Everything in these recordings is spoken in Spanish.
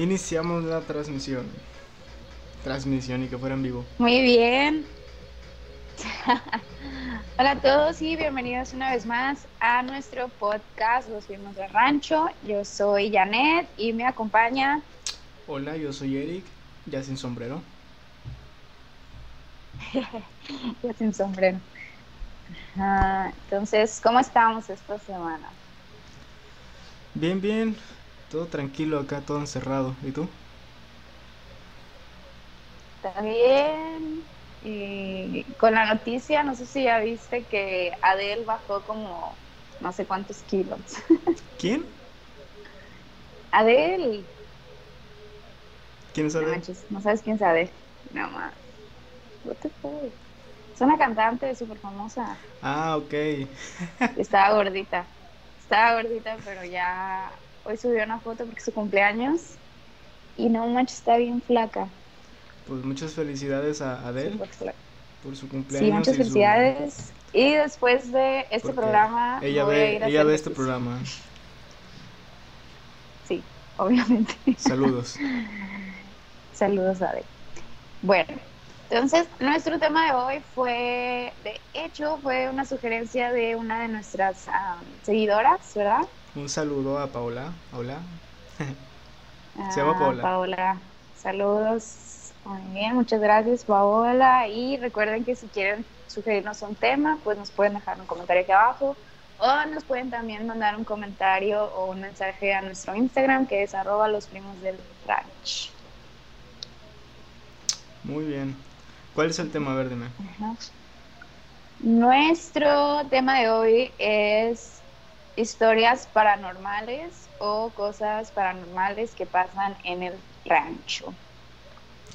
Iniciamos la transmisión. Transmisión y que fuera en vivo. Muy bien. Hola a todos y bienvenidos una vez más a nuestro podcast Los Vimos del Rancho. Yo soy Janet y me acompaña. Hola, yo soy Eric, ya sin sombrero. ya sin sombrero. Ah, entonces, ¿cómo estamos esta semana? Bien, bien. Todo tranquilo acá, todo encerrado. ¿Y tú? Bien. Y con la noticia, no sé si ya viste que Adele bajó como no sé cuántos kilos. ¿Quién? Adele. ¿Quién es Adele? No, sabes quién es Adele. No más. What the fuck? Es una cantante súper famosa. Ah, ok. Estaba gordita. Estaba gordita, pero ya hoy subió una foto porque es su cumpleaños. Y no manches, está bien flaca. Pues muchas felicidades a Adele por su cumpleaños. Sí, muchas felicidades. Y después de este programa. Ella ve, ella ve este programa. Sí, obviamente. Saludos. Saludos, Adele. Bueno, entonces, nuestro tema de hoy fue, de hecho, fue una sugerencia de una de nuestras seguidoras, ¿verdad? Un saludo a Paola. Hola. Se llama Paola. Paola, saludos. Muy bien, muchas gracias, Paola. Y recuerden que si quieren sugerirnos un tema, pues nos pueden dejar un comentario aquí abajo. O nos pueden también mandar un comentario o un mensaje a nuestro Instagram, que es arroba los primos del ranch. Muy bien. ¿Cuál es el tema? verde? Nuestro tema de hoy es historias paranormales o cosas paranormales que pasan en el rancho.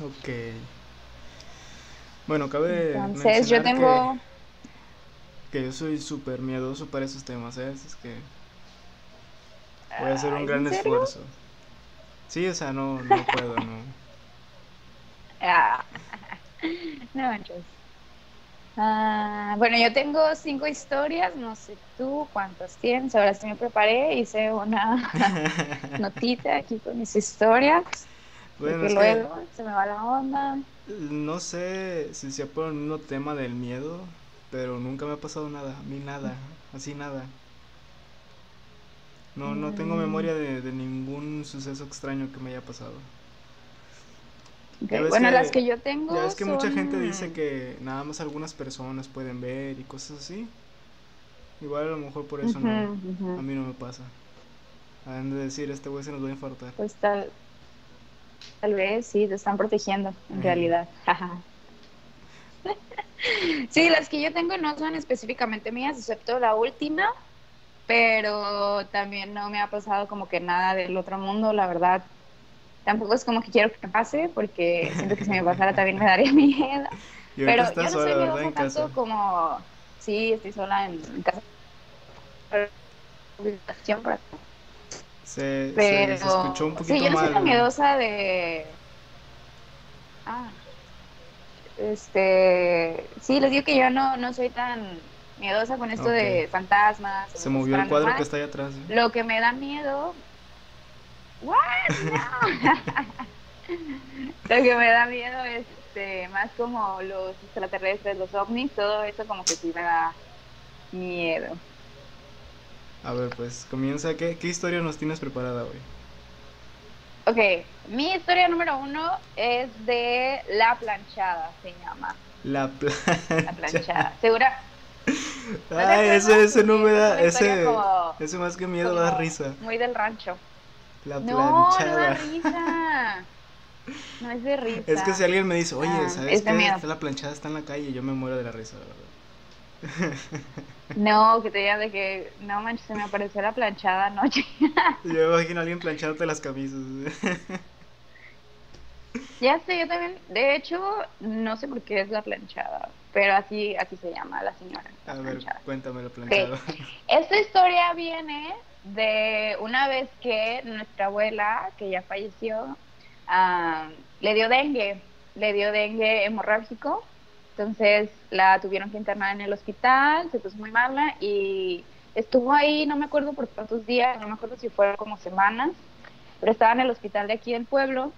Ok. Bueno, cabe Entonces, yo tengo... Que, yo soy súper miedoso para esos temas, ¿eh? Es que voy a hacer un gran esfuerzo. Sí, o sea, no, no puedo, no. Ah. no manches. Ah, bueno, yo tengo cinco historias, no sé tú cuántas tienes. Ahora sí me preparé, hice una notita aquí con mis historias. Bueno, luego se me va la onda. No sé si sea por el mismo tema del miedo, pero nunca me ha pasado nada, a mí nada, así nada. No, no tengo mm. memoria de, de ningún suceso extraño que me haya pasado. Bueno, las que yo tengo. Ya es que mucha gente dice que nada más algunas personas pueden ver y cosas así. Igual a lo mejor por eso no, a mí no me pasa. Han de decir, este güey se nos va a infartar. Pues tal, tal vez sí, te están protegiendo, en realidad. sí, las que yo tengo no son específicamente mías, excepto la última, pero también no me ha pasado como que nada del otro mundo, la verdad tampoco es como que quiero que pase, porque siento que si me pasara también me daría miedo. Pero yo no soy miedosa tanto como, sí, estoy sola en, casa. Se, Pero, se, escuchó un poquito Sí, yo no soy una miedosa de... Ah, este... Sí, les digo que yo no, no soy tan miedosa con esto de fantasmas. Se movió el cuadro que está ahí atrás. ¿eh? Lo que me da miedo ¿What? Lo que me da miedo es este, más como los extraterrestres, los ovnis, todo eso como que sí me da miedo. A ver, pues comienza. ¿Qué, qué historia nos tienes preparada hoy? Ok, mi historia número uno es de La Planchada, se llama. La Planchada. La Planchada. ¿Segura? Ay, ese, ese no me da, ese, ese más que miedo da risa. Muy del rancho. La planchada. No, no da risa. No es de risa. Es que si alguien me dice, oye, ah, ¿sabes qué? Está la planchada, está en la calle, yo me muero de la risa, verdad. No, que te digan de que, no manches, se me apareció la planchada anoche. Yo imagino a alguien planchándote las camisas. Ya sé, yo también, de hecho, no sé por qué es la planchada, pero así, así se llama la señora. a ver, cuéntame la planchada. Esta historia viene de una vez que nuestra abuela, que ya falleció, le dio dengue, le dio dengue hemorrágico, entonces la tuvieron que internar en el hospital, se puso muy mala y estuvo ahí, no me acuerdo por cuántos días, no me acuerdo si fueron como semanas, pero estaba en el hospital de aquí del pueblo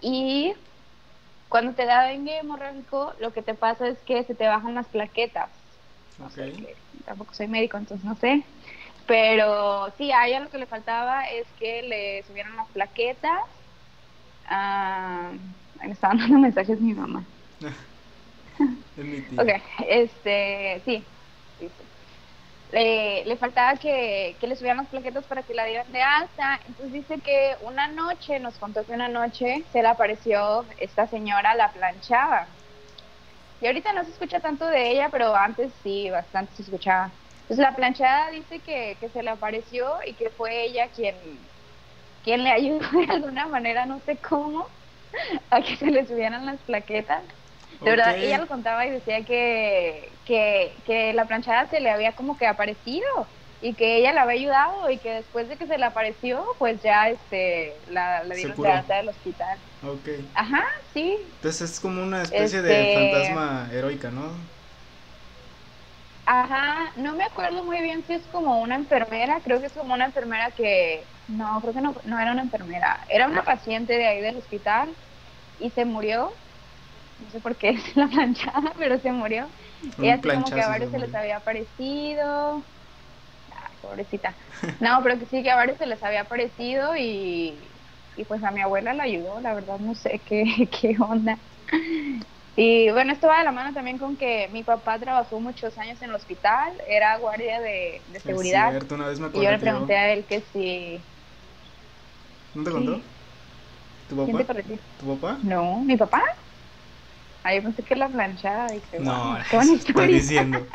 y cuando te da dengue hemorrágico, lo que te pasa es que se te bajan las plaquetas. tampoco soy médico, entonces no sé. Pero sí, a ella lo que le faltaba es que le subieran las plaquetas. Ah, me estaba dando mensajes mi mamá. ok, este, sí, Le, le, faltaba que, que, le subieran las plaquetas para que la dieran de alta. Entonces dice que una noche, nos contó que una noche se le apareció esta señora, la planchaba. Y ahorita no se escucha tanto de ella, pero antes sí, bastante se escuchaba. Entonces la planchada dice que, que se le apareció y que fue ella quien, quien le ayudó de alguna manera, no sé cómo, a que se le subieran las plaquetas. De verdad, ella lo contaba y decía que, que, la planchada se le había como que aparecido y que ella la había ayudado y que después de que se le apareció, pues ya este la, la dieron de alta del hospital. Ok. Ajá, sí. Entonces es como una especie de este fantasma heroica, ¿no? Ajá, no me acuerdo muy bien si es como una enfermera, creo que es como una enfermera que, no, creo que no, no era una enfermera, era una paciente de ahí del hospital y se murió no sé por qué es la planchada, pero se murió. y así como que a varios se les había aparecido. pobrecita. No, pero que sí que a varios se les había aparecido y, y pues a mi abuela la ayudó, la verdad no sé qué, qué onda. Y bueno, esto va de la mano también con que mi papá trabajó muchos años en el hospital, era guardia de, de seguridad. y yo le pregunté a él que si... ¿No te contó? ¿Tu papá? ¿Tu papá? No, ¿mi papá? Ahí pensé que la planchada. Dije, no, qué estoy diciendo.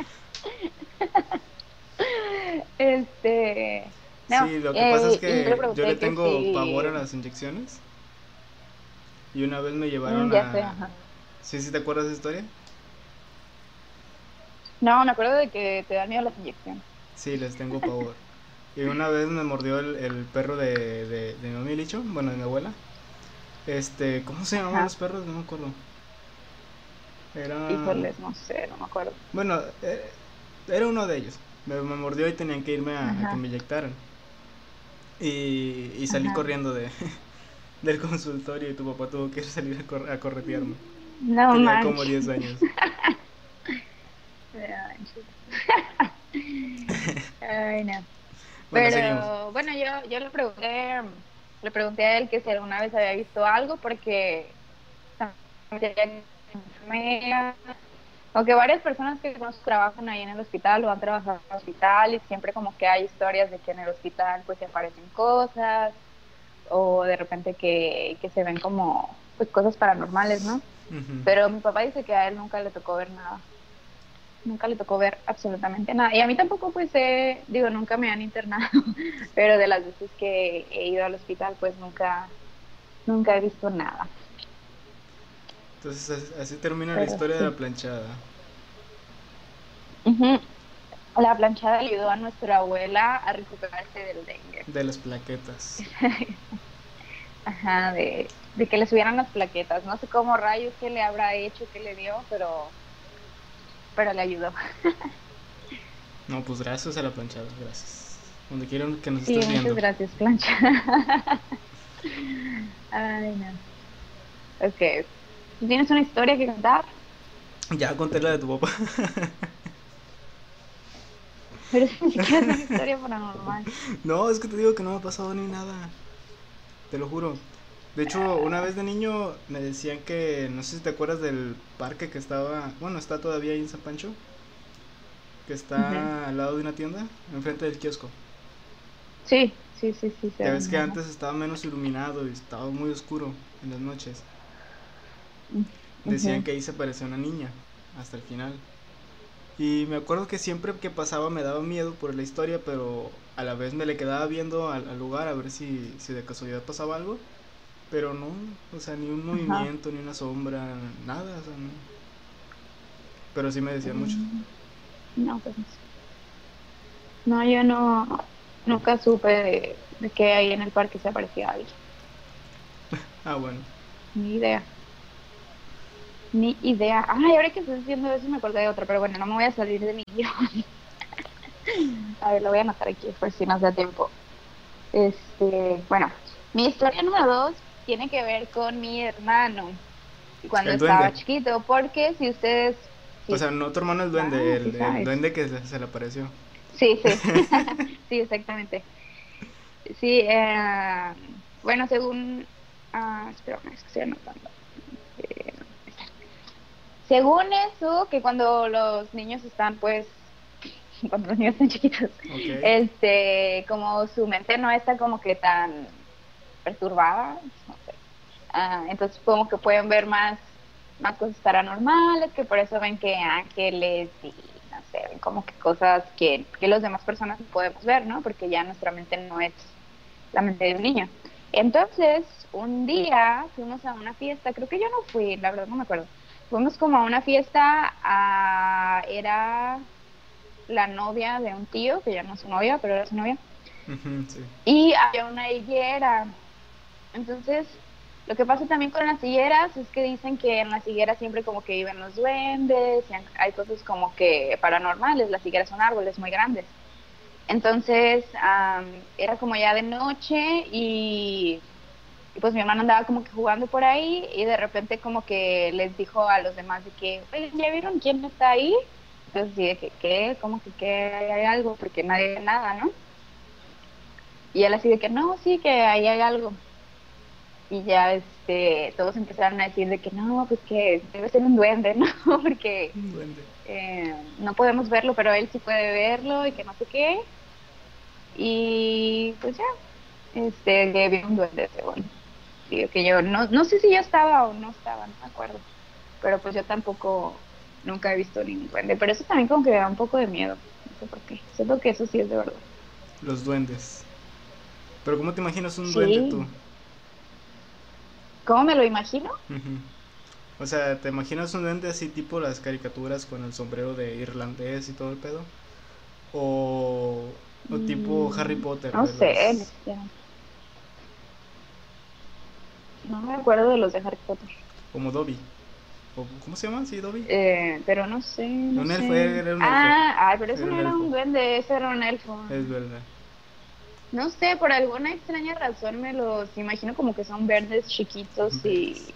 este. sí, lo que pasa es que yo le tengo pavor a las inyecciones. Y una vez me llevaron mm, a. ¿Sí, sí te acuerdas de esa historia? No, me acuerdo de que te dan miedo las inyecciones. Sí, les tengo pavor. y una vez me mordió el, el perro de, de, de mi Licho, bueno, de mi abuela. Este, ¿cómo se llamaban los perros? No me acuerdo. Era... Híjoles, no sé, no me acuerdo. Bueno, eh, era uno de ellos. Me, mordió y tenían que irme a, que me inyectaran. Y, y salí corriendo de, del consultorio y tu papá tuvo que salir a, cor a corretearme. No Tenía como 10 años. Ay, no. Pero bueno, yo, yo le pregunté le pregunté a él que si alguna vez había visto algo porque aunque varias personas que trabajan ahí en el hospital o han trabajado en el hospital y siempre como que hay historias de que en el hospital pues se aparecen cosas o de repente que, se ven como pues cosas paranormales, ¿no? Pero mi papá dice que a él nunca le tocó ver nada. Nunca le tocó ver absolutamente nada. Y a mí tampoco pues digo, nunca me han internado, pero de las veces que he ido al hospital pues nunca, nunca he visto nada. Entonces así termina la historia de la planchada. La planchada ayudó a nuestra abuela a recuperarse del dengue. De las plaquetas. Ajá, de, que le subieran las plaquetas. No sé cómo rayos que le habrá hecho, que le dio, pero, pero le ayudó. no, pues gracias a la planchada, gracias. Donde quieran que nos sí, estés viendo. Muchas gracias, planchada. Ay, no. Ok. ¿Tienes una historia que contar? Ya conté la de tu papá. Pero es ni siquiera es una historia paranormal. No, es que te digo que no me ha pasado ni nada. Te lo juro. De hecho, una vez de niño me decían que, no sé si te acuerdas del parque que estaba, bueno, está todavía ahí en San Pancho, que está al lado de una tienda, enfrente del kiosco. Sí, sí, sí, sí. Ya ves que antes estaba menos iluminado y estaba muy oscuro en las noches. Decían que ahí se aparecía una niña hasta el final. Y me acuerdo que siempre que pasaba me daba miedo por la historia, pero a la vez me le quedaba viendo al, lugar a ver si, si, de casualidad pasaba algo. Pero no, o sea, ni un movimiento, ni una sombra, nada, o sea, no. Pero sí me decían mucho. Mm, no, pues no, yo no, nunca supe de, de que ahí en el parque se aparecía alguien. ah, bueno. Ni idea. Ni idea. Ay, ahora que estoy diciendo eso me acordé de otra, pero bueno, no me voy a salir de mi guion. a ver, lo voy a anotar aquí por si nos da tiempo. Este, bueno, Mi historia número dos tiene que ver con mi hermano cuando El estaba duende. chiquito, porque si ustedes... O sea, no tu hermano el duende, Ah, el, sí el sabes. duende que se, se le apareció. Sí, sí, sí, exactamente. Sí, eh, bueno, según... ah, espérame, es estoy anotando. Eh, según eso, que cuando los niños están, pues, cuando los niños están chiquitos, Ok. este, como su mente no está como que tan perturbada, Ah, entonces como que pueden ver más, más cosas paranormales, que por eso ven que ángeles y no sé, ven como que cosas que, que las demás personas no podemos ver, ¿no? Porque ya nuestra mente no es la mente de un niño. Entonces, un día fuimos a una fiesta, creo que yo no fui, la verdad no me acuerdo. Fuimos como a una fiesta, a, era la novia de un tío, que ya no es su novia, pero era su novia, sí. y había una higuera. Entonces, lo que pasa también con las higueras es que dicen que en las higueras siempre como que viven los duendes, y hay cosas como que paranormales, las higueras son árboles muy grandes. Entonces, am, era como ya de noche y, pues mi hermano andaba como que jugando por ahí y de repente como que les dijo a los demás de que, "Oigan, ¿ya vieron quién está ahí? Entonces, sí, de que, ¿qué? ¿Cómo que qué? Hay algo, porque nadie ve nada, ¿no? Y él así de que, no, sí, que ahí hay algo. Y ya, este, todos empezaron a decir de que, no, pues que debe ser un duende, ¿no? Porque duende. eh, no podemos verlo, pero él sí puede verlo y que no sé qué. Y pues ya, este, que vi un duende, según. Digo que yo, no, no sé si yo estaba o no estaba, no me acuerdo. Pero pues yo tampoco, nunca he visto ningún duende. Pero eso también como que me da un poco de miedo. No sé por qué. Siento que eso sí es de verdad. Los duendes. Pero ¿cómo te imaginas un Sí. duende tú? ¿Cómo me lo imagino? O sea, ¿te imaginas un duende así tipo las caricaturas con el sombrero de irlandés y todo el pedo? O, o tipo Mm, Harry Potter. No sé. los-. No me acuerdo de los de Harry Potter. como Dobby. O, ¿Cómo se llama? Sí, Dobby. Eh, pero no sé. no Un elfo, sé. era un Ah, ay, pero eso Era no era elfo. un duende, ese era un elfo. Es verdad. No sé, por alguna extraña razón me los imagino como que son verdes chiquitos y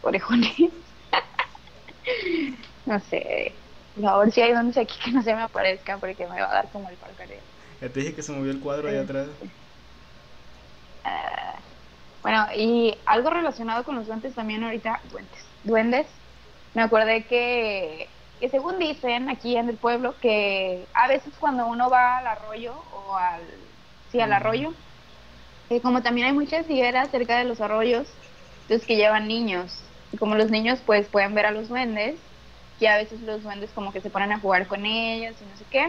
orejones. no sé. Por favor, si hay duendes aquí que no se me aparezcan porque me va a dar como el parcareo. Ya te dije que se movió el cuadro ahí atrás. Ah, bueno, y algo relacionado con los duendes también ahorita, duendes, duendes. Me acordé que, que según dicen aquí en el pueblo, que a veces cuando uno va al arroyo o al, sí, al arroyo, eh, como también hay muchas higueras cerca de los arroyos, entonces que llevan niños. Y como los niños pues pueden ver a los duendes, que a veces los duendes como que se ponen a jugar con ellos y no sé qué.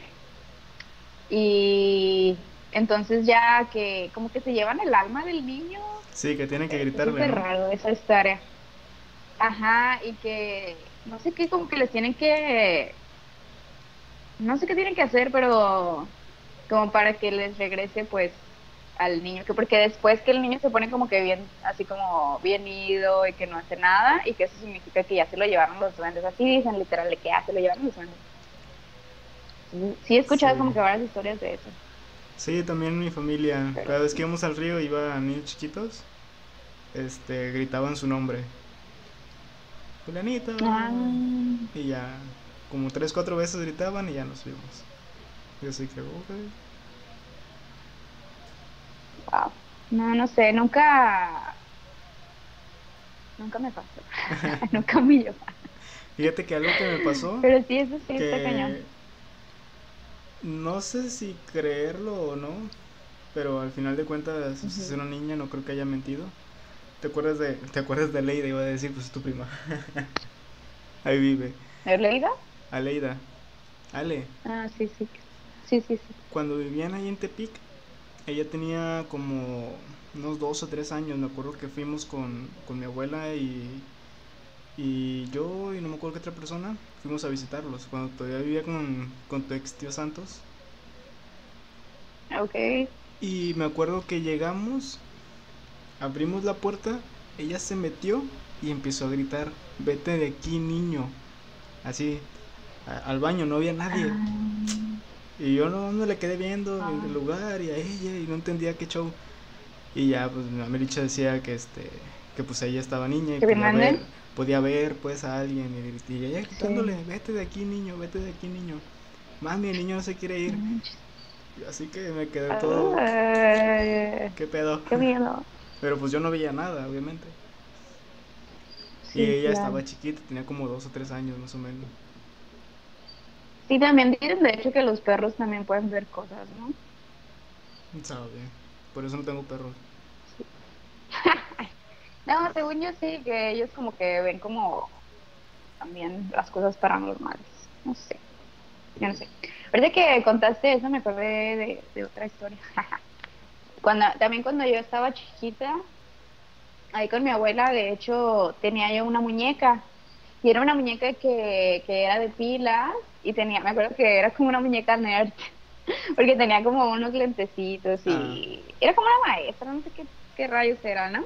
Y entonces ya que como que se llevan el alma del niño. Sí, que tienen que Es gritarle, súper ¿no? raro esa historia. Ajá, y que no sé qué, como que les tienen que... No sé qué tienen que hacer, pero como para que les regrese pues al niño, que porque después que el niño se pone como que bien, así como bien ido y que no hace nada, y que eso significa que ya se lo llevaron los duendes, así dicen literal, de que ya se lo llevaron los duendes. Sí, Sí he escuchado Sí. como que varias historias de eso. Sí, también mi familia. Pero- Cada vez que íbamos al río iban niños chiquitos. Este, gritaban su nombre. Fulanito. Ah, Y ya, como tres, cuatro veces gritaban y ya nos fuimos. Y así que, wow. No, no sé, nunca... Nunca me pasó. nunca me llevó. Fíjate que algo que me pasó, Pero sí, eso sí está cañón. no sé si creerlo o no, pero al final de cuentas, si es una niña, no creo que haya mentido. ¿Te acuerdas de, te acuerdas de Aleida? Iba a decir, pues es tu prima. Ahí vive. ¿Me leído? Aleida. Ale. Ah, sí, sí. Sí, sí, sí. Cuando vivían ahí en Tepic, ella tenía como unos dos o tres años. Me acuerdo que fuimos con, con mi abuela y, y yo y no me acuerdo qué otra persona. Fuimos a visitarlos cuando todavía vivía con, con tu ex tío Santos. Ok. Y me acuerdo que llegamos, abrimos la puerta, ella se metió y empezó a gritar, vete de aquí niño. Así, a- al baño, no había nadie. Ah, Y yo no me le quedé viendo Ah. en el lugar y a ella y no entendía qué show. Y ya, pues mi Mericha decía que este que pues ella estaba niña y ¿Que podía ver, podía ver pues a alguien y, y ella gritándole, vete de aquí niño, vete de aquí niño. Mami, el niño no se quiere ir. No. Así que me quedé todo, ¿qué pedo? qué miedo. Pero pues yo no veía nada, obviamente. Sí, y ella claro. estaba chiquita, tenía como dos o tres años más o menos. Sí, también dicen de hecho que los perros también pueden ver cosas, ¿no? Sabe. Por eso no tengo perros. No, según yo sí, que ellos como que ven como también las cosas paranormales. No sé. Yo no sé. Ahorita que contaste eso me acordé de, de otra historia. cuando, también cuando yo estaba chiquita, ahí con mi abuela, de hecho, tenía yo una muñeca. Y era una muñeca que, que era de pilas y tenía, me acuerdo que era como una muñeca nerd. Porque tenía como unos lentecitos y era como una maestra, no sé qué, qué rayos era, ¿no?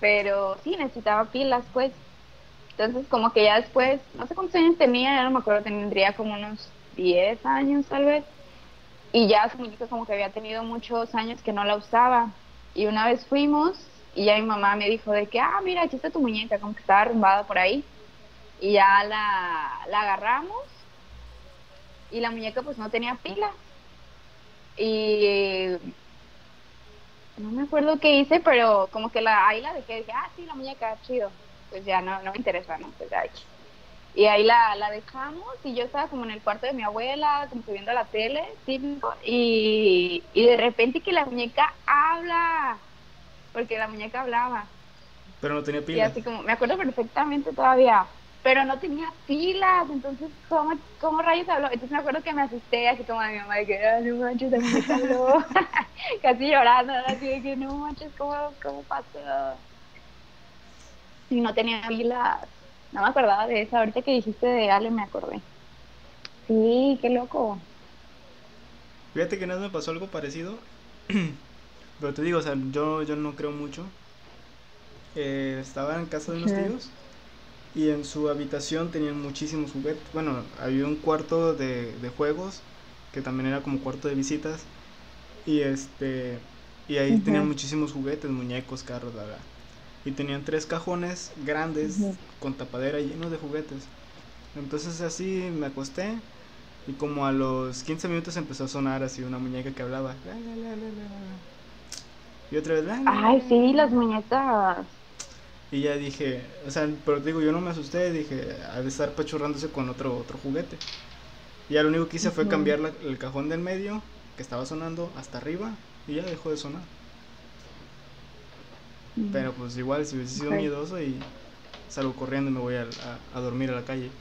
Pero sí, necesitaba pilas, pues. Entonces, como que ya después, no sé cuántos años tenía, ya no me acuerdo, tendría como unos 10 años tal vez. Y ya su muñeca como que había tenido muchos años que no la usaba. Y una vez fuimos y ya mi mamá me dijo de que, ah, mira, aquí está tu muñeca, como que estaba arrumbada por ahí. Y ya la, la agarramos y la muñeca pues no tenía pilas. Y no me acuerdo qué hice, pero como que la, ahí la dejé, dije, ah, sí, la muñeca, chido. Pues ya no, no me interesa, ¿no? Pues ya, X. Y ahí la, la dejamos y yo estaba como en el cuarto de mi abuela, como que viendo la tele, típico, y, y de repente que la muñeca habla, porque la muñeca hablaba. Pero no tenía Y pilas. así como, me acuerdo perfectamente todavía, pero no tenía pilas, entonces, ¿cómo, cómo rayos habló? Entonces me acuerdo que me asusté, así como a mi mamá, de que, "Ay, no manches, habló", casi llorando, así de que, no manches, ¿cómo, cómo pasó? Y no tenía pilas, no me acordaba de eso, ahorita que dijiste de Ale me acordé. Sí, qué loco. Fíjate que una vez me pasó algo parecido. Pero te digo, o sea, yo, yo no creo mucho. Eh, estaba en casa de unos tíos y en su habitación tenían muchísimos juguetes. Bueno, había un cuarto de, de juegos que también era como cuarto de visitas. Y este y ahí Ujú. tenían muchísimos juguetes, muñecos, carros, la verdad. Y tenían tres cajones grandes Ujú. con tapadera llenos de juguetes. Entonces así me acosté y como a los 15 minutos empezó a sonar así una muñeca que hablaba. La, la, la. Y otra vez. Ay, sí, la. las muñecas. Y ya dije, o sea, pero te digo, yo no me asusté, dije, ha de estar pachurrándose con otro, otro juguete. Y ya lo único que hice fue cambiar la- el cajón del medio, que estaba sonando, hasta arriba, y ya dejó de sonar. Pero pues igual, si hubiese sido miedoso y salgo corriendo y me voy a, a- a dormir a la calle.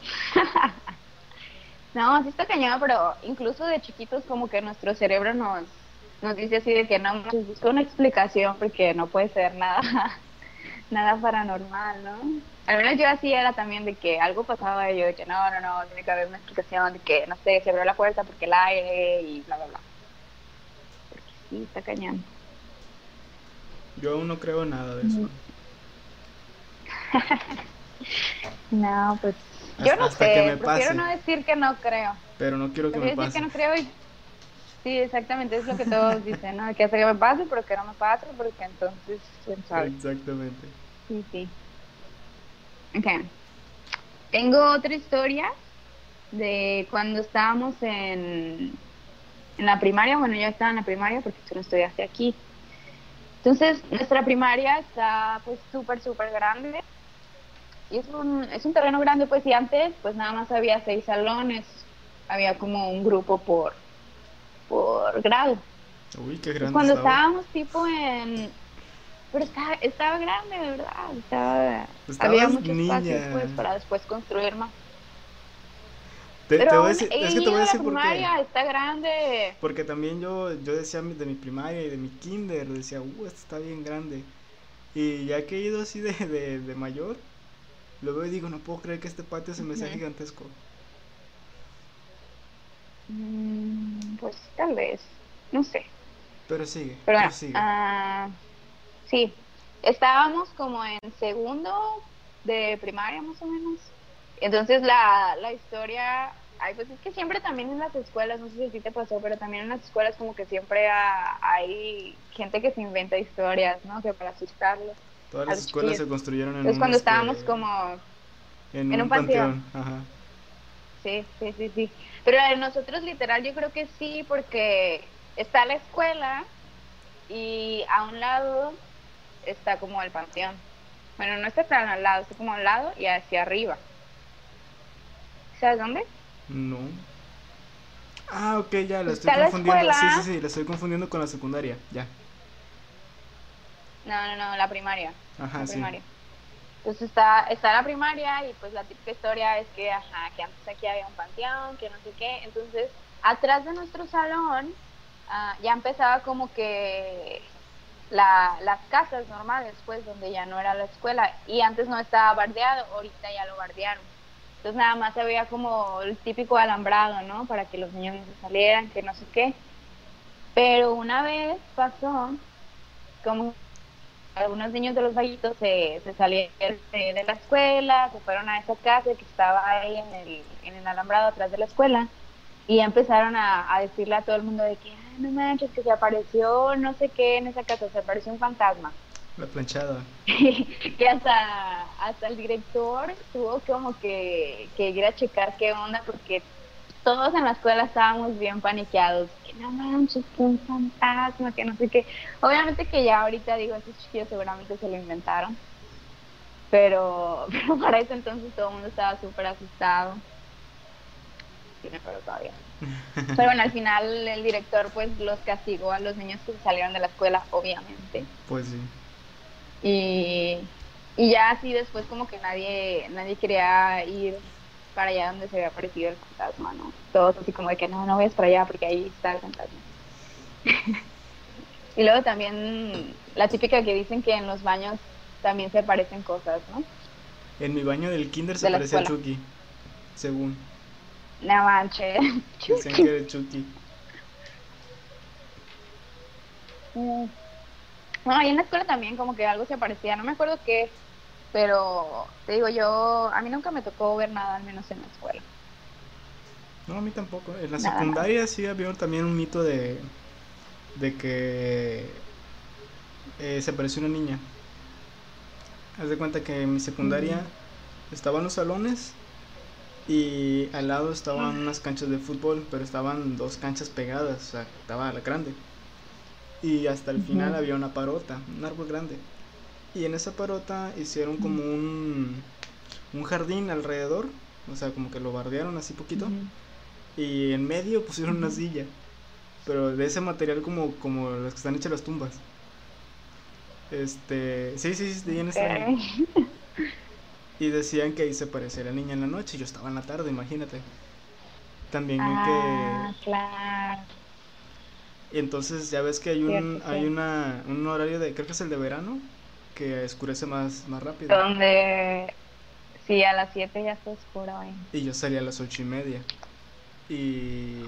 No, sí está cañón, pero incluso de chiquitos como que nuestro cerebro nos, nos dice así de que no, pues busca una explicación porque no puede ser nada, nada paranormal, ¿no? Al menos yo así era también de que algo pasaba y yo de que no, no, no, tiene que haber una explicación de que, no sé, se abrió la puerta porque el aire y bla, bla, bla. Porque sí, está cañón. Yo aún no creo nada de eso. No, pues yo no sé, prefiero pase. no decir que no creo. Pero no quiero que me Prefiero decir pase. que no creo y... Sí, exactamente, es lo que todos dicen, ¿no? Que hasta que me pase, pero que no me pase, porque entonces, quién sabe. Exactamente. Sí, sí. Ok. Tengo otra historia de cuando estábamos en, en la primaria. Bueno, yo estaba en la primaria porque tú no estudiaste aquí. Entonces, nuestra primaria está pues súper, súper grande. Y es un, es un terreno grande, pues, y antes, pues nada más había seis salones. Había como un grupo por, por grado. Uy, qué Pues grande cuando estaba. estábamos tipo en... Pero estaba, estaba grande, de verdad. Estaba, Estabas había mucho espacio niña. pues, para después construir más. Te, te Pero voy a decir, es que te voy a decir por qué. está grande. Porque también yo, yo decía de mi primaria y de mi kinder, decía, uh, esto está bien grande. Y ya que he ido así de, de, de mayor, lo veo y digo, no puedo creer que este patio se me sea gigantesco. Mm, pues tal vez, no sé. Pero sigue, Pero bueno, prosigue. ah, sí, estábamos como en segundo de primaria más o menos. Entonces la, la historia Ay, pues es que siempre también en las escuelas, no sé si a ti te pasó, pero también en las escuelas como que siempre hay gente que se inventa historias, ¿no? Que para asustarlos. Todas las escuelas se construyeron en Entonces, cuando estábamos como en, un, panteón. Ajá. Sí, sí, sí, sí. Pero nosotros literal yo creo que sí, porque está la escuela y a un lado está como el panteón. Bueno, no está tan al lado, está como al lado y hacia arriba. ¿Sabes dónde? No. Ah, ok, ya, la estoy confundiendo. Sí, sí, sí, la estoy confundiendo con la secundaria, ya. No, no, no, la primaria. Ajá, la sí. Primaria. Entonces está, está la primaria y pues la típica historia es que, ajá, que antes aquí había un panteón, que no sé qué. Entonces, atrás de nuestro salón ah, ya empezaba como que la, las casas normales, pues, donde ya no era la escuela. Y antes no estaba bardeado, ahorita ya lo bardearon. Entonces nada más veía como el típico alambrado, ¿no? Para que los niños salieran, que no sé qué. Pero una vez pasó como algunos niños de los vallitos se, se salieron de, la escuela, se fueron a esa casa que estaba ahí en el, en el alambrado atrás de la escuela y empezaron a, a decirle a todo el mundo de que, no manches, que se apareció no sé qué en esa casa, se apareció un fantasma. La planchada. que hasta, hasta el director tuvo como que, que ir a checar qué onda porque todos en la escuela estábamos bien paniqueados, que no manches, que un fantasma, que no sé qué. Obviamente que ya ahorita digo, esos chiquillos seguramente se lo inventaron, pero, pero para ese entonces todo el mundo estaba súper asustado. Sí, acuerdo todavía. Pero bueno, al final el director pues los castigó a los niños que salieron de la escuela, obviamente. Pues sí. Y, y ya así después como que nadie, nadie quería ir para allá donde se había aparecido el fantasma, ¿no? Todos así como de que no, no vayas para allá porque ahí está el fantasma. y luego también la típica que dicen que en los baños también se aparecen cosas, ¿no? En mi baño del kinder se aparecía Chucky, según. No manches. Dicen que era Chucky. Mm. No, y en la escuela también como que algo se aparecía, no me acuerdo qué, pero te digo yo, a mí nunca me tocó ver nada, al menos en la escuela. No, a mí tampoco. En la secundaria sí había también un mito de, de que eh, se apareció una niña. Haz de cuenta que en mi secundaria estaban los salones y al lado estaban unas canchas de fútbol, pero estaban dos canchas pegadas, o sea, estaba la grande. Y hasta el final había una parota, un árbol grande. Y en esa parota hicieron como un, un jardín alrededor, o sea, como que lo bardearon así poquito. Y en medio pusieron una silla, pero de ese material como, como las que están hechas las tumbas. Este, sí, sí, sí, bien extraño. Y decían que ahí se parecía la niña en la noche. Yo estaba en la tarde, imagínate. También ah, que. Claro. Y entonces ya ves que hay un, hay una, un horario de, creo que es el de verano, que oscurece más, más rápido. Donde, sí, a las 7 ya está oscuro ahí. Y yo salía a las ocho y media. Y,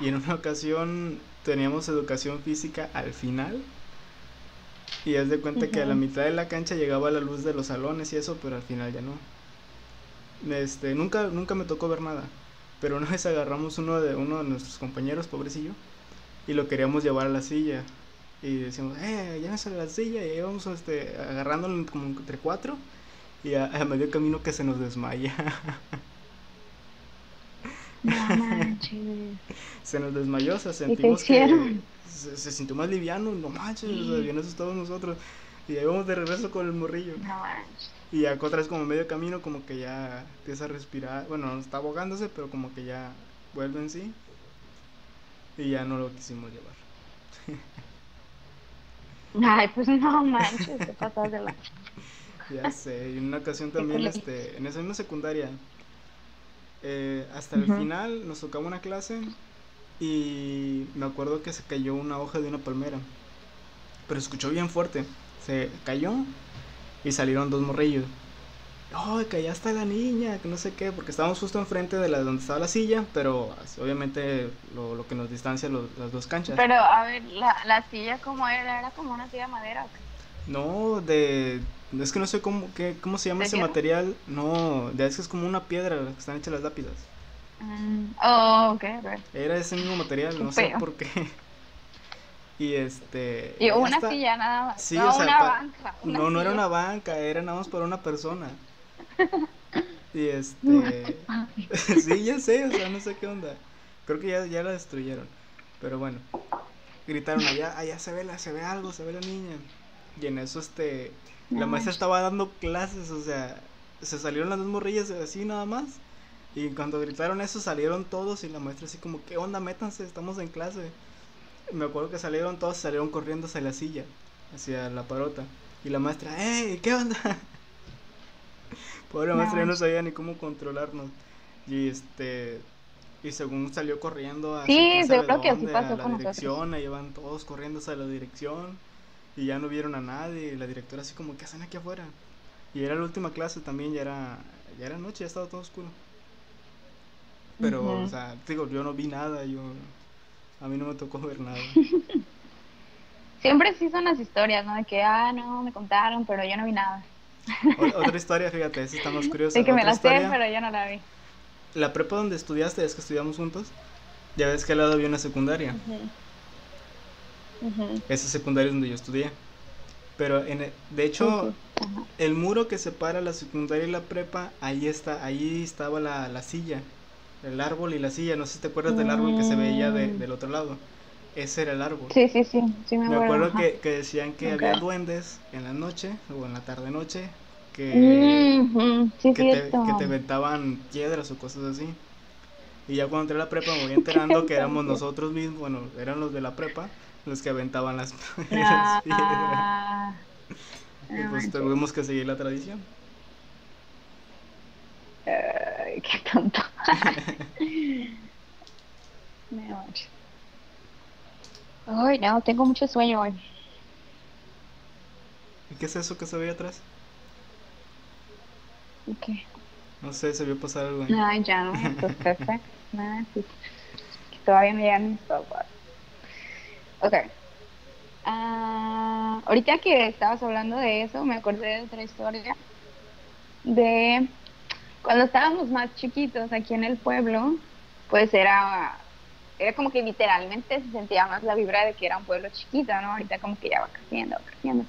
y en una ocasión teníamos educación física al final. Y haz de cuenta que a la mitad de la cancha llegaba la luz de los salones y eso, pero al final ya no. Este, nunca, nunca me tocó ver nada. Pero una vez agarramos uno de, uno de nuestros compañeros, pobrecillo, y lo queríamos llevar a la silla y decíamos, eh, llévense a la silla y íbamos este, agarrándolo como entre cuatro y a, medio camino que se nos desmaya. se nos desmayó, o sea, sentimos que se, se, sintió más liviano, no manches, sí. o sea, bien asustados nosotros. Y ahí vamos de regreso con el morrillo. No manches. Y ya otra vez como medio camino, como que ya empieza a respirar, bueno, está ahogándose, pero como que ya vuelve en sí. Y ya no lo quisimos llevar. Ay, pues no manches, te pasas de la. Ya sé, y en una ocasión también, este, en esa misma secundaria, eh, hasta el final nos tocaba una clase y me acuerdo que se cayó una hoja de una palmera, pero escuchó bien fuerte, se cayó y salieron dos morrillos. ¡Oh, que allá está la niña! Que no sé qué, porque estábamos justo enfrente de la donde estaba la silla, pero obviamente lo, lo que nos distancia los, las dos canchas. Pero, a ver, ¿la, la silla cómo era? ¿Era como una silla de madera o qué? No, de... Es que no sé cómo, qué, cómo se llama ese material. No, de es que es como una piedra que están hechas las lápidas. Mm, oh, ok, ok. Era ese mismo material, no sé por qué. Y este. Y una silla nada más. Sí, no, o sea, una pa- banca. No, no era una banca, era nada más para una persona. Y este. sí, ya sé, o sea, no sé qué onda. Creo que ya, ya la destruyeron. Pero bueno, gritaron allá, allá se ve, la, se ve algo, se ve la niña. Y en eso, este. La maestra estaba dando clases, o sea, se salieron las dos morrillas así nada más. Y cuando gritaron eso, salieron todos. Y la maestra, así como, ¿qué onda? Métanse, estamos en clase. Me acuerdo que salieron todos, salieron corriendo hacia la silla, hacia la parota. Y la maestra, ¡Ey! ¿Qué onda? Pobre No maestra, ya no sabía ni cómo controlarnos. Y este. Y según salió corriendo a Sí, seguro que así dónde, pasó a la con dirección, ahí van todos corriendo hacia la dirección. Y ya no vieron a nadie. Y la directora así como, ¿qué hacen aquí afuera? Y era la última clase también, ya era, ya era noche, ya estaba todo oscuro. Pero, o sea, digo, yo no vi nada, yo. A mí no me tocó ver nada. Siempre sí son las historias, ¿no? De que, ah, no, me contaron, pero yo no vi nada. Otra historia, fíjate, esa está más curiosa. Sí que me la sé, pero yo no la vi. La prepa donde estudiaste, es que estudiamos juntos. Ya ves que al lado había una secundaria. Esa secundaria es donde yo estudié. Pero, en e- de hecho, el muro que separa la secundaria y la prepa, ahí está, ahí estaba la, la silla, el árbol y la silla. No sé si te acuerdas del árbol que se veía de- Mm. del otro lado. Ese era el árbol. Sí, sí, sí, sí me Me acuerdo. acuerdo ajá. que, que decían que había duendes en la noche o en la tarde noche que, Sí, que, te, que te aventaban piedras o cosas así. Y ya cuando entré a la prepa me voy enterando que éramos nosotros mismos, bueno, eran los de la prepa los que aventaban las, piedras. Ah, Y no pues tuvimos que seguir la tradición. Qué tonto. No manches. Ay, no, tengo mucho sueño hoy. ¿Y qué es eso que se ve atrás? Ok. No sé, se vio pasar algo ahí. Ay, ya no, pues perfecto. Nada, sí. Que todavía me llegan mis papás. Ok. Ah, ahorita que estabas hablando de eso, me acordé de otra historia. De cuando estábamos más chiquitos aquí en el pueblo, pues era, era como que literalmente se sentía más la vibra de que era un pueblo chiquito, ¿no? Ahorita como que ya va creciendo, va creciendo.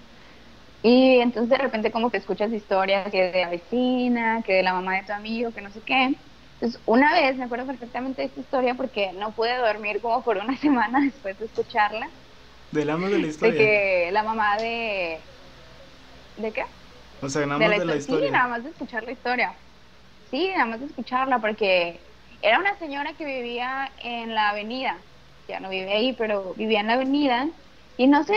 Y entonces de repente como que escuchas historias que de la vecina, que de la mamá de tu amigo, que no sé qué. Entonces una vez me acuerdo perfectamente de esta historia porque no pude dormir como por una semana después de escucharla, Del amo de la de historia. que la mamá de... ¿De qué? O sea, nada de más la de la histo- historia. Sí, nada más de escuchar la historia. Sí, nada más de escucharla, porque era una señora que vivía en la avenida. Ya no vive ahí, pero vivía en la avenida. Y no sé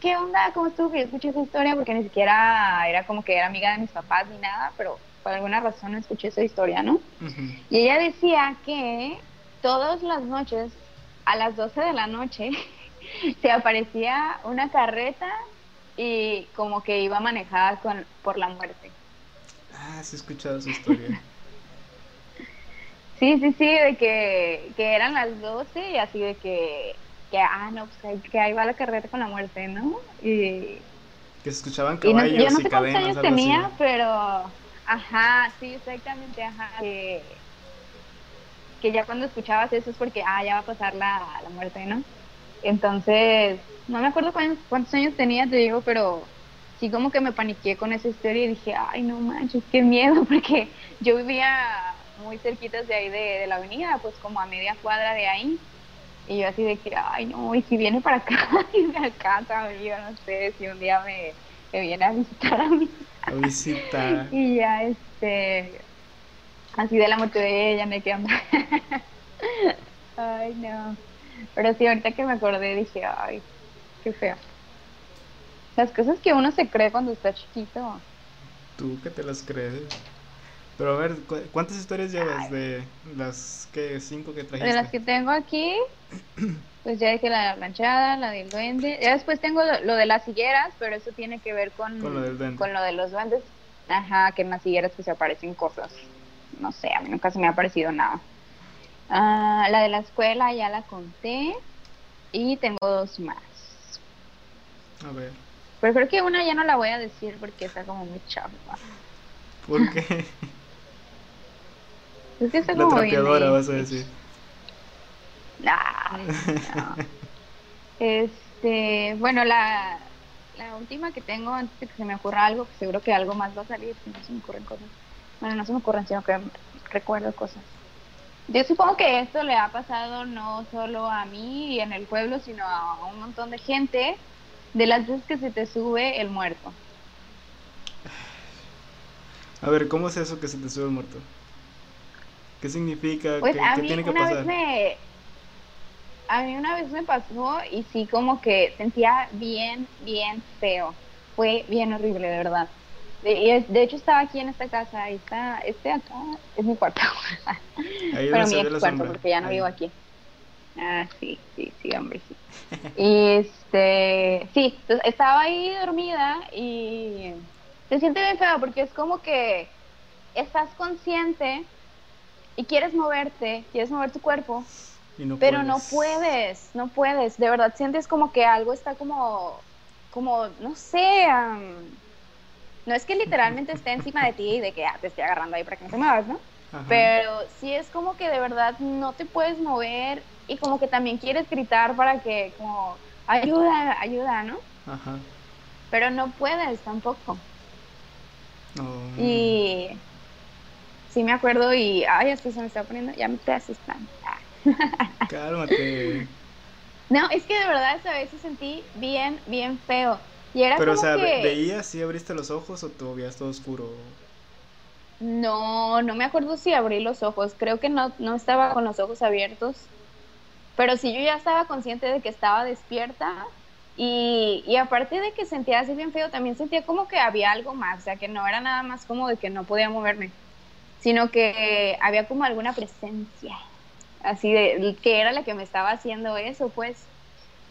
qué onda, cómo estuvo que yo escuché esa historia, porque ni siquiera era como que era amiga de mis papás ni nada, pero por alguna razón escuché esa historia, ¿no? Ujú. Y ella decía que todas las noches, a las 12 de la noche, se aparecía una carreta y como que iba manejada con, por la muerte. Ah, sí he escuchado su historia. Sí, sí, sí, de que, que eran las 12 y así de que, que ah, no, pues que ahí va la carreta con la muerte, ¿no? Y, Que se escuchaban y no- caballos yo no sé cuántos cadenas, años tenía, así. pero, ajá, sí, exactamente, ajá, que, que ya cuando escuchabas eso es porque, ah, ya va a pasar la, la muerte, ¿no? Entonces, no me acuerdo cuántos, cuántos años tenía, te digo, pero sí como que me paniqué con esa historia y dije, ay, no manches, qué miedo, porque yo vivía muy cerquitas de ahí de, de la avenida, pues como a media cuadra de ahí. Y yo así de que, ay, no, y si viene para acá y me alcanza, yo no sé si un día me, me viene a visitar a mí. A visitar. Y ya, este, así de la muerte de ella, me quedé. Ay, no. Pero sí, ahorita que me acordé dije, ay, qué feo. Las cosas que uno se cree cuando está chiquito. Tú que te las crees. Pero a ver, ¿cu- ¿cuántas historias llevas de las que cinco que De las trajiste? que tengo aquí, pues ya dije la de la planchada, la del duende. Ya después tengo lo, lo de las higueras, pero eso tiene que ver con, Con lo del duende. con lo de los duendes. Ajá, que en las higueras pues se aparecen cosas. No sé, a mí nunca se me ha aparecido nada. Ah, la de la escuela ya la conté. Y tengo dos más. A ver, Pero creo que una ya no la voy a decir porque está como muy chafa. ¿por qué? Es que La trapeadora, vas a decir. No. Este, bueno, la, la última que tengo antes de que se me ocurra algo, que seguro que algo más va a salir, si no se me ocurren cosas. Bueno, no se me ocurren, sino que recuerdo cosas. Yo supongo que esto le ha pasado no solo a mí y en el pueblo, sino a un montón de gente, de las veces que se te sube el muerto. A ver, ¿cómo es eso que se te sube el muerto? ¿Qué significa? Pues ¿Qué, a qué mí tiene que una pasar? vez me a mí una vez me pasó y sí como que sentía bien bien feo. Fue bien horrible, de verdad. De, de hecho estaba aquí en esta casa, ahí está, este acá es mi cuarto. Pero mi ex cuarto, porque ya no Ahí. vivo aquí. Ah, sí, sí, sí, hombre, sí. Y este, sí, entonces, estaba ahí dormida y se siente bien feo porque es como que estás consciente y quieres moverte, quieres mover tu cuerpo, no pero no puedes. no puedes. De verdad sientes como que algo está como, como, no sé, am, no es que literalmente esté encima de ti y de que ah, te esté agarrando ahí para que no te muevas, ¿no? Ajá. Pero sí es como que de verdad no te puedes mover y como que también quieres gritar para que como ayuda, ayuda, ¿no? Ajá. Pero no puedes tampoco. No. Y sí me acuerdo y ay, hasta se me está poniendo, ya me estoy asustando. Ah. Cálmate. No, es que de verdad esa vez sentí bien, bien feo. Y era Pero, o como sea, ve- que ¿veías si abriste los ojos o tú veías todo oscuro? no, no me acuerdo si abrí los ojos. Creo que no, no estaba con los ojos abiertos. Pero sí yo ya estaba consciente de que estaba despierta. Y, y aparte de que sentía así bien feo, también sentía como que había algo más. O sea, que no era nada más como de que no podía moverme. Sino que había como alguna presencia. Así de que era la que me estaba haciendo eso, pues.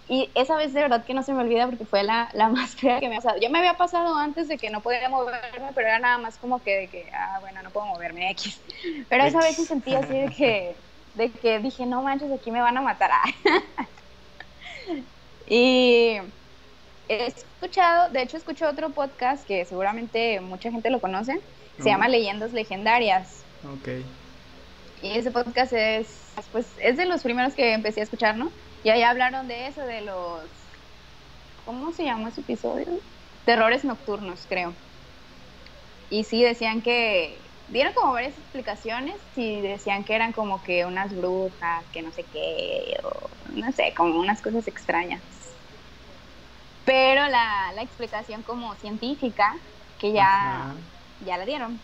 Y esa vez de verdad que no se me olvida porque fue la, la más fea que me ha pasado. Ya me había pasado antes de que no podía moverme, pero era nada más como que de que, ah, bueno, no puedo moverme X. Pero esa vez sí sentí así de que, de que dije, no manches, aquí me van a matar. Y he escuchado, de hecho escuché otro podcast que seguramente mucha gente lo conoce, se llama Leyendas Legendarias. Ok. Y ese podcast es, pues, es de los primeros que empecé a escuchar, ¿no? Y ahí hablaron de eso, de los, ¿cómo se llama ese episodio? Terrores nocturnos, creo. Y sí, decían que, dieron como varias explicaciones y decían que eran como que unas brujas, que no sé qué, o no sé, como unas cosas extrañas. Pero la, la explicación como científica, que ya Ajá. ya la dieron,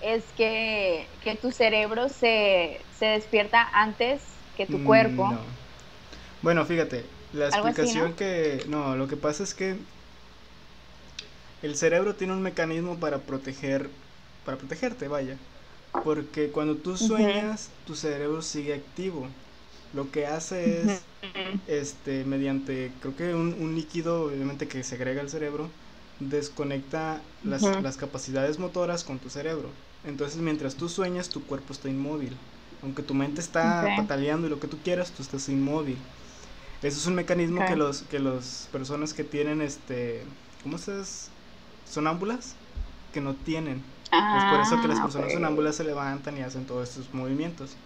es que, que tu cerebro se, se despierta antes que tu Mm, cuerpo. no. Bueno, fíjate, la así, explicación ¿no? que... No, lo que pasa es que el cerebro tiene un mecanismo para proteger, para protegerte, vaya. Porque cuando tú sueñas, tu cerebro sigue activo. Lo que hace es, este, mediante, creo que un, un líquido, obviamente, que segrega el cerebro, desconecta las, las capacidades motoras con tu cerebro. Entonces, mientras tú sueñas, tu cuerpo está inmóvil. Aunque tu mente está pataleando y lo que tú quieras, tú estás inmóvil. Eso es un mecanismo que los que las personas que tienen este, ¿cómo se dice? Sonámbulas que no tienen. es por eso que las Ah, personas ok. sonámbulas se levantan y hacen todos estos movimientos.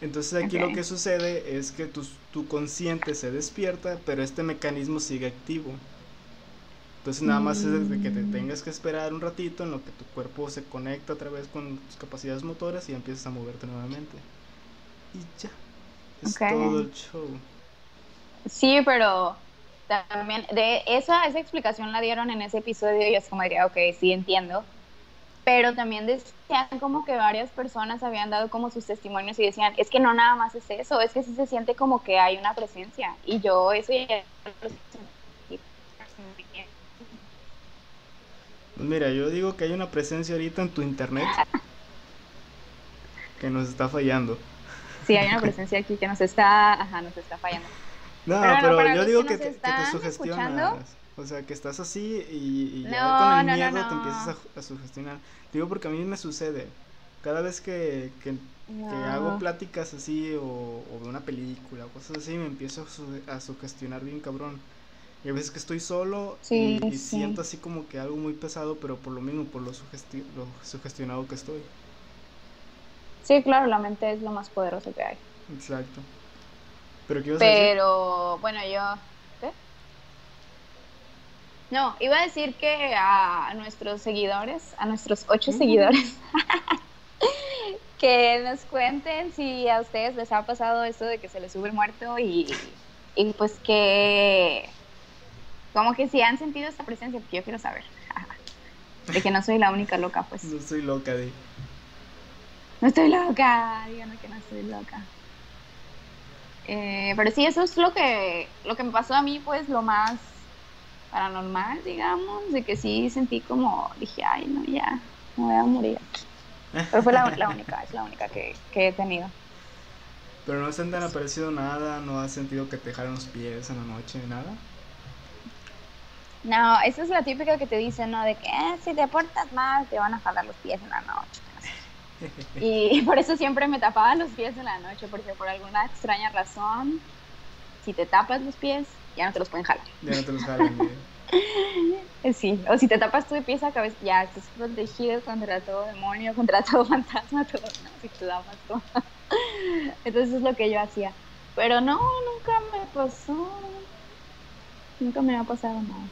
Entonces aquí lo que sucede es que tu, tu consciente se despierta, pero este mecanismo sigue activo. Entonces nada más es de que te Mm. tengas que esperar un ratito en lo que tu cuerpo se conecta otra vez con tus capacidades motoras y empiezas a moverte nuevamente. Y ya. Es todo el show. Sí, pero también de esa, esa explicación la dieron en ese episodio y es como diría, ok, sí entiendo. Pero también decían como que varias personas habían dado como sus testimonios y decían, es que no nada más es eso, es que sí se siente como que hay una presencia. Y yo eso ya. Pues mira, yo digo que hay una presencia ahorita en tu internet que nos está fallando. Sí, hay una presencia aquí que nos está, ajá, nos está fallando. No, Pero yo digo que te, que te sugestionas. escuchando. O sea, que estás así y, y ya con el no, no, miedo te empiezas a, a sugestionar. Digo porque a mí me sucede. Cada vez que, que, hago pláticas así o, o veo una película o cosas así, me empiezo a, su- a sugestionar bien cabrón. Y a veces que estoy solo Sí, y, y sí. siento así como que algo muy pesado, pero por lo mismo, por lo, sugesti- lo sugestionado que estoy. Sí, claro, la mente es lo más poderoso que hay. Exacto. ¿Pero qué ibas a decir? Pero, bueno, yo... No, iba a decir que a nuestros seguidores, a nuestros ocho Mm. seguidores, que nos cuenten si a ustedes les ha pasado esto de que se les sube el muerto y, y pues que... Como que si han sentido esta presencia, porque yo quiero saber. De que no soy la única loca, pues. No estoy loca de... No estoy loca, díganme que no estoy loca. Eh, pero sí, eso es lo que, lo que me pasó a mí, pues lo más paranormal, digamos, de que sí sentí como, dije, ay, no, ya, me voy a morir aquí. Pero fue la, la única, es la única que, que he tenido. Pero no se te han aparecido nada, no has sentido que te jalan los pies en la noche, nada. No, esa es la típica que te dicen, ¿no? De que eh, si te portas mal, te van a jalar los pies en la noche. Y por eso siempre me tapaba los pies en la noche, porque por alguna extraña razón, si te tapas los pies, ya no te los pueden jalar. Ya no te los jalan. eh. Sí, o si te tapas tú de pies a cabeza, ya estás protegido contra todo demonio, contra todo fantasma, todo, no, si te tapas tú. Entonces es lo que yo hacía. Pero no, nunca me pasó. Nunca me ha pasado nada.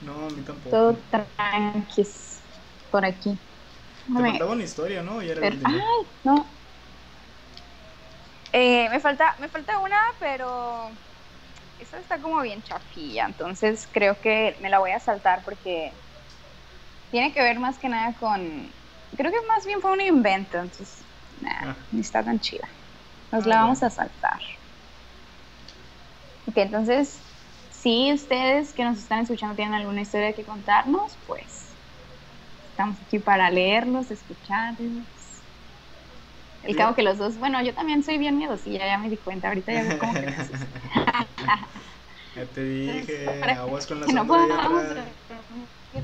No, a mí tampoco. Todo tranquis por aquí. Te Déjame- faltaba una historia, ¿no? Ya era. Ay, no. Eh, me falta, me falta una, pero esa está como bien chafilla, entonces creo que me la voy a saltar porque tiene que ver más que nada con, creo que más bien fue un invento, entonces nah, Ah. ni está tan chida. Nos Ah, la vamos a saltar. Ok, entonces, si ustedes que nos están escuchando tienen alguna historia que contarnos, pues estamos aquí para leerlos, escucharlos. El cabo que los dos, bueno, yo también soy bien miedosilla, ya me di cuenta, ahorita ya veo como que me. Ya te dije, aguas con la que no podamos.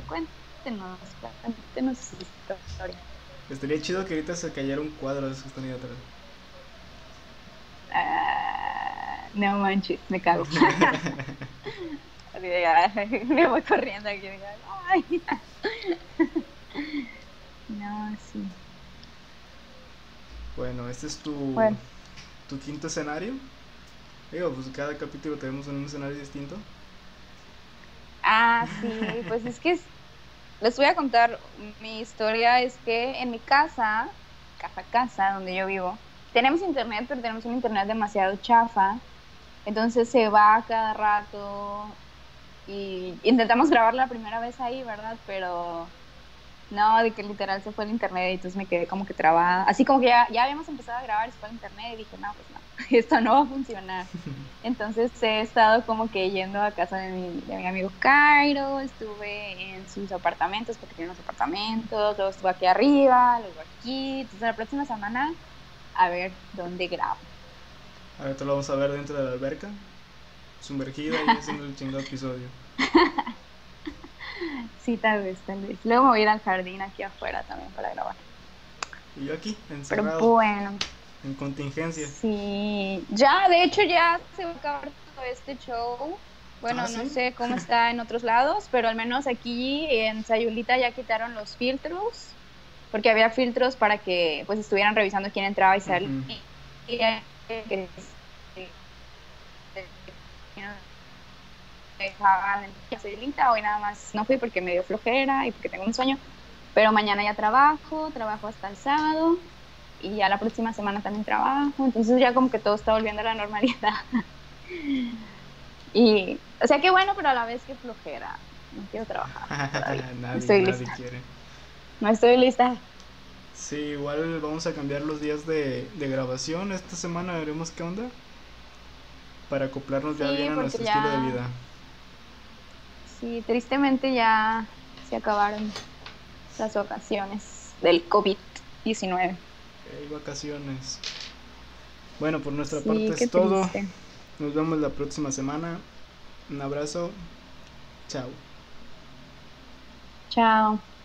Cuéntenos, cuéntenos su historia. Estaría chido que ahorita se cayera un cuadro de esos que están ahí atrás. Ah, no manches, me cago. Ay, me voy corriendo aquí. ay. No, sí. Bueno, este es tu, Bueno. tu quinto escenario. Digo, pues cada capítulo tenemos un escenario distinto. Ah, sí, pues es que es- les voy a contar mi historia. Es que en mi casa, casa casa, donde yo vivo, tenemos internet, pero tenemos un internet demasiado chafa. Entonces se va cada rato y intentamos grabar la primera vez ahí, ¿verdad? Pero no, de que literal se fue el internet y entonces me quedé como que trabada. Así como que ya, ya habíamos empezado a grabar se fue el internet y dije, no, pues no, esto no va a funcionar. Entonces he estado como que yendo a casa de mi, de mi amigo Cairo, estuve en sus apartamentos porque tiene unos apartamentos, luego estuve aquí arriba, luego aquí. Entonces la próxima semana a ver dónde grabo. Ahorita lo vamos a ver dentro de la alberca. Sumergida y haciendo el chingado episodio. Sí, tal vez, tal vez. Luego me voy a ir al jardín aquí afuera también para grabar. Y yo aquí, Pero encerrado, bueno, en contingencia. sí. Ya, de hecho ya se va a acabar todo este show. Bueno, Ah, no sé cómo está en otros lados, pero al menos aquí en Sayulita ya quitaron los filtros, porque había filtros para que pues estuvieran revisando quién entraba y salía. Ujú. Y, eh, que, eh, dejaban en Sayulita, hoy nada más no fui porque me dio flojera y porque tengo un sueño, pero mañana ya trabajo, trabajo hasta el sábado y ya la próxima semana también trabajo, entonces ya como que todo está volviendo a la normalidad. Y, o sea, qué bueno, pero a la vez que flojera. No quiero trabajar. todavía. nadie, Estoy nadie lista. quiere. No estoy lista. Sí, igual vamos a cambiar los días de, de grabación. Esta semana veremos qué onda. Para acoplarnos ya bien a nuestro ya- estilo de vida. Sí, tristemente ya se acabaron las vacaciones del COVID-19. Hay vacaciones. Bueno, por nuestra Sí, parte es todo. triste. Nos vemos la próxima semana. Un abrazo. Chao. Chao.